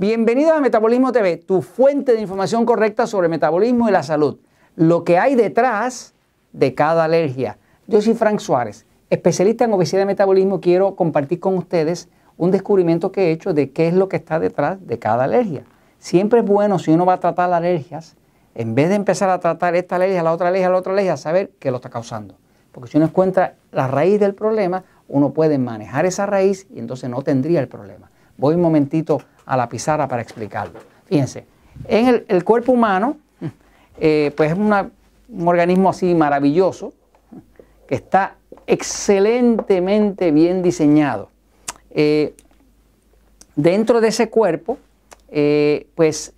Bienvenidos a Metabolismo TV, tu fuente de información correcta sobre metabolismo y la salud. Lo que hay detrás de cada alergia. Yo soy Frank Suárez, especialista en obesidad y metabolismo. Quiero compartir con ustedes un descubrimiento que he hecho de qué es lo que está detrás de cada alergia. Siempre es bueno si uno va a tratar alergias, en vez de empezar a tratar esta alergia, la otra alergia, la otra alergia, saber qué lo está causando. Porque si uno encuentra la raíz del problema, uno puede manejar esa raíz y entonces no tendría el problema. Voy un momentito a la pizarra para explicarlo. Fíjense, en el, cuerpo humano, eh, pues es un organismo así maravilloso, que está excelentemente bien diseñado. Eh, dentro de ese cuerpo, eh, pues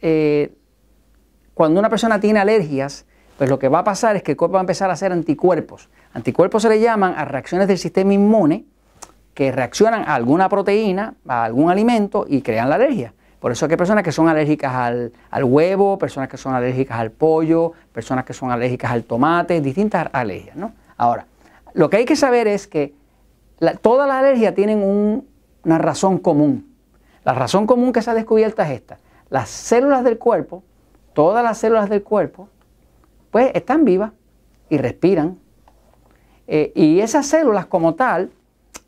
cuando una persona tiene alergias, pues lo que va a pasar es que el cuerpo va a empezar a hacer anticuerpos. Anticuerpos se le llaman a reacciones del sistema inmune que reaccionan a alguna proteína, a algún alimento y crean la alergia. Por eso hay personas que son alérgicas al, huevo, personas que son alérgicas al pollo, personas que son alérgicas al tomate, distintas alergias. ¿no? Ahora, lo que hay que saber es que todas las alergias tienen una razón común. La razón común que se ha descubierto es esta. Las células del cuerpo, todas las células del cuerpo, pues están vivas y respiran. Eh, y esas células como tal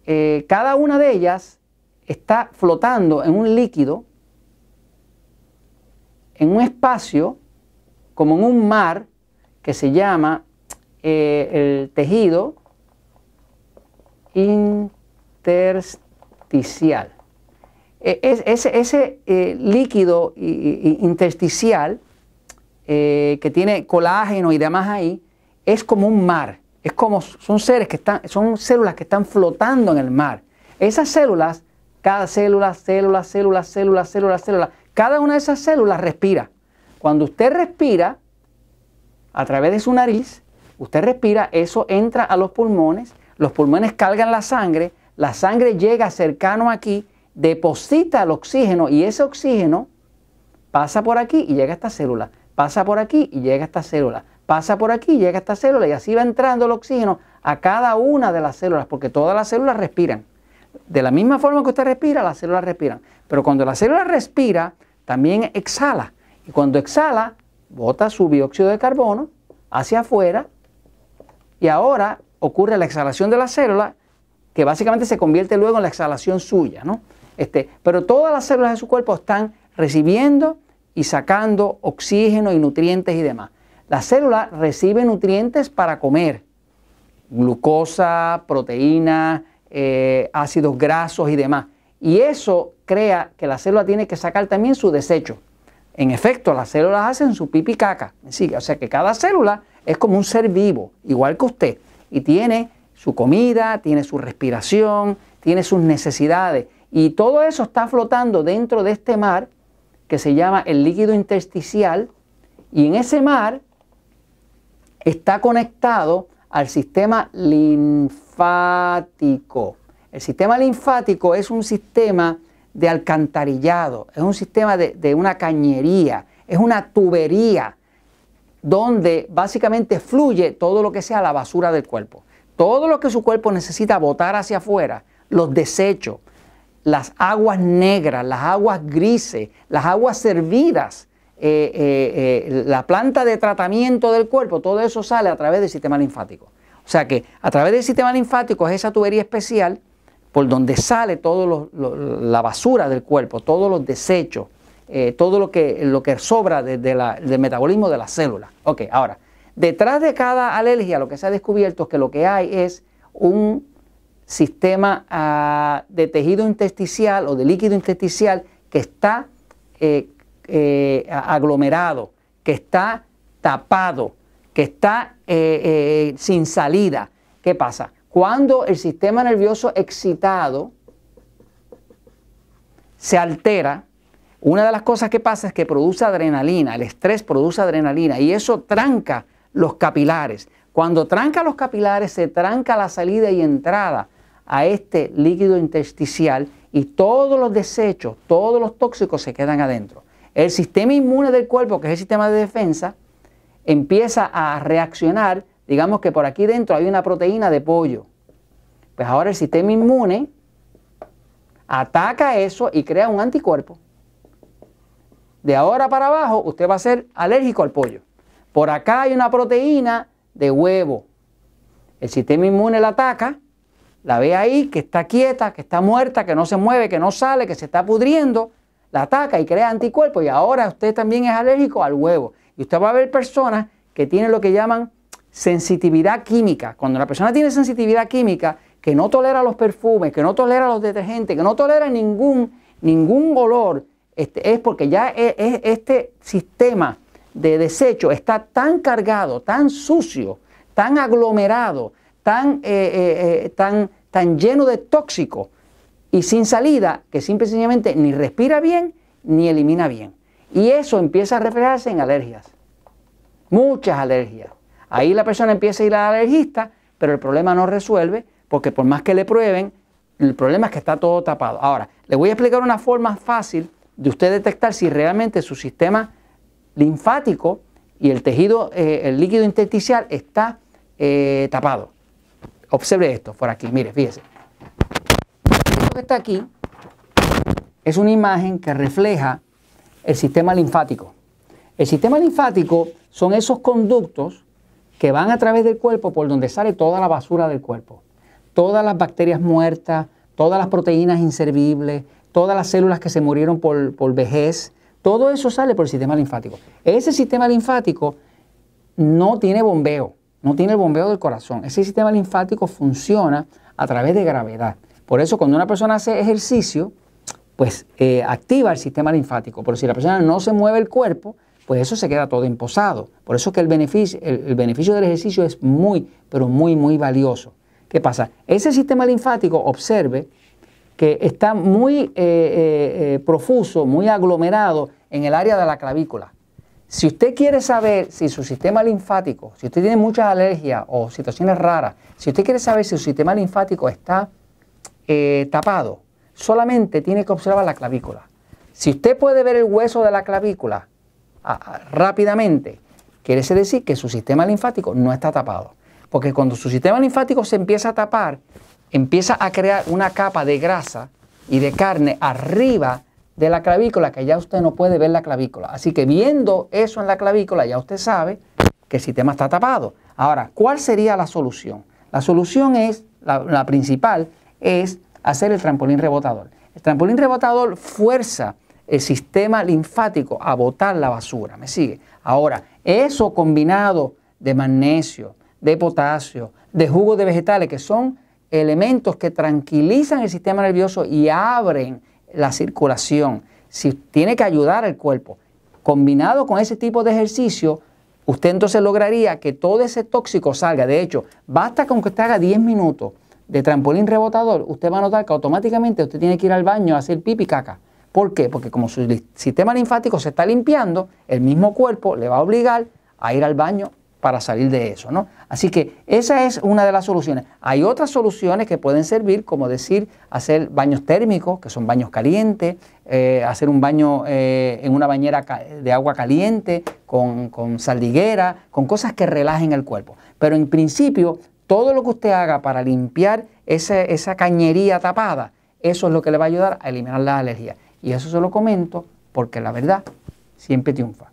eh, cada una de ellas está flotando en un líquido, en un espacio, como en un mar, que se llama eh, el tejido intersticial. E, ese, eh, líquido intersticial que tiene colágeno y demás ahí es como un mar. Es como son seres que están, son células que están flotando en el mar. Esas células, cada célula, célula, célula, célula, célula, célula, cada una de esas células respira. Cuando usted respira a través de su nariz, usted respira, eso entra a los pulmones, los pulmones cargan la sangre, la sangre llega cercano aquí, deposita el oxígeno y ese oxígeno pasa por aquí y llega a esta célula, pasa por aquí y llega a esta célula pasa por aquí, llega a esta célula y así va entrando el oxígeno a cada una de las células, porque todas las células respiran. De la misma forma que usted respira, las células respiran. Pero cuando la célula respira, también exhala. Y cuando exhala, bota su dióxido de carbono hacia afuera y ahora ocurre la exhalación de la célula, que básicamente se convierte luego en la exhalación suya. ¿no? Este, pero todas las células de su cuerpo están recibiendo y sacando oxígeno y nutrientes y demás. La célula recibe nutrientes para comer, glucosa, proteína, eh, ácidos grasos y demás. Y eso crea que la célula tiene que sacar también su desecho. En efecto, las células hacen su pipi caca. O sea que cada célula es como un ser vivo, igual que usted. Y tiene su comida, tiene su respiración, tiene sus necesidades. Y todo eso está flotando dentro de este mar que se llama el líquido intersticial. Y en ese mar está conectado al sistema linfático. El sistema linfático es un sistema de alcantarillado, es un sistema de, una cañería, es una tubería donde básicamente fluye todo lo que sea la basura del cuerpo. Todo lo que su cuerpo necesita botar hacia afuera, los desechos, las aguas negras, las aguas grises, las aguas servidas, eh, eh, eh, la planta de tratamiento del cuerpo, todo eso sale a través del sistema linfático. O sea que a través del sistema linfático es esa tubería especial por donde sale toda la basura del cuerpo, todos los desechos, todo lo que, lo que sobra del metabolismo de las células. Ok, ahora, detrás de cada alergia lo que se ha descubierto es que lo que hay es un sistema ah, de tejido intersticial o de líquido intersticial que está eh, aglomerado, que está tapado, que está eh, eh, sin salida. ¿Qué pasa? Cuando el sistema nervioso excitado se altera, una de las cosas que pasa es que produce adrenalina, el estrés produce adrenalina y eso tranca los capilares. Cuando tranca los capilares se tranca la salida y entrada a este líquido intersticial y todos los desechos, todos los tóxicos se quedan adentro. El sistema inmune del cuerpo, que es el sistema de defensa, empieza a reaccionar, digamos que por aquí dentro hay una proteína de pollo. Pues ahora el sistema inmune ataca eso y crea un anticuerpo. de ahora para abajo usted va a ser alérgico al pollo. Por acá hay una proteína de huevo. El sistema inmune la ataca, la ve ahí que está quieta, que está muerta, que no se mueve, que no sale, que se está pudriendo, la ataca y crea anticuerpos y ahora usted también es alérgico al huevo. Y usted va a ver personas que tienen lo que llaman sensitividad química. Cuando una persona tiene sensitividad química, que no tolera los perfumes, que no tolera los detergentes, que no tolera ningún, ningún olor, este, es porque ya e, e, este sistema de desecho está tan cargado, tan sucio, tan aglomerado, tan, eh, eh, eh, tan, tan lleno de tóxicos y sin salida que simple y sencillamente ni respira bien ni elimina bien. Y eso empieza a reflejarse en alergias. Muchas alergias. Ahí la persona empieza a ir al alergista, pero el problema no resuelve porque por más que le prueben, el problema es que está todo tapado. Ahora, le voy a explicar una forma fácil de usted detectar si realmente su sistema linfático y el tejido, eh, el líquido intersticial está eh, tapado. Observe esto por aquí, mire, fíjese. Que está aquí es una imagen que refleja el sistema linfático. El sistema linfático son esos conductos que van a través del cuerpo por donde sale toda la basura del cuerpo todas las bacterias muertas, todas las proteínas inservibles, todas las células que se murieron por, vejez, todo eso sale por el sistema linfático. Ese sistema linfático no tiene bombeo, no tiene el bombeo del corazón. Ese sistema linfático funciona a través de gravedad. Por eso cuando una persona hace ejercicio, pues eh, activa el sistema linfático. Pero si la persona no se mueve el cuerpo, pues eso se queda todo imposado. Por eso que el beneficio, el beneficio del ejercicio es muy, pero muy, muy valioso. ¿Qué pasa? Ese sistema linfático, observe, que está muy eh, eh, profuso, muy aglomerado en el área de la clavícula. Si usted quiere saber si su sistema linfático, si usted tiene muchas alergias o situaciones raras, si usted quiere saber si su sistema linfático está tapado, solamente tiene que observar la clavícula. Si usted puede ver el hueso de la clavícula ah, ah, rápidamente, quiere decir que su sistema linfático no está tapado. Porque cuando su sistema linfático se empieza a tapar, empieza a crear una capa de grasa y de carne arriba de la clavícula que ya usted no puede ver la clavícula. Así que viendo eso en la clavícula ya usted sabe que el sistema está tapado. Ahora, ¿cuál sería la solución? La solución es, la, principal, es hacer el trampolín rebotador. El trampolín rebotador fuerza el sistema linfático a botar la basura. ¿Me sigue? Ahora, eso combinado de magnesio, de potasio, de jugos de vegetales, que son elementos que tranquilizan el sistema nervioso y abren la circulación. Si tiene que ayudar al cuerpo, combinado con ese tipo de ejercicio, usted entonces lograría que todo ese tóxico salga. De hecho, basta con que usted haga 10 minutos de trampolín rebotador, usted va a notar que automáticamente usted tiene que ir al baño a hacer pipi caca. ¿Por qué? Porque como su sistema linfático se está limpiando, el mismo cuerpo le va a obligar a ir al baño para salir de eso, ¿no? Así que esa es una de las soluciones. Hay otras soluciones que pueden servir, como decir, hacer baños térmicos, que son baños calientes, eh, hacer un baño eh, en una bañera de agua caliente, con, con saldiguera, con cosas que relajen el cuerpo. Pero en principio, todo lo que usted haga para limpiar esa, esa cañería tapada, eso es lo que le va a ayudar a eliminar la alergia. Y eso se lo comento porque la verdad siempre triunfa.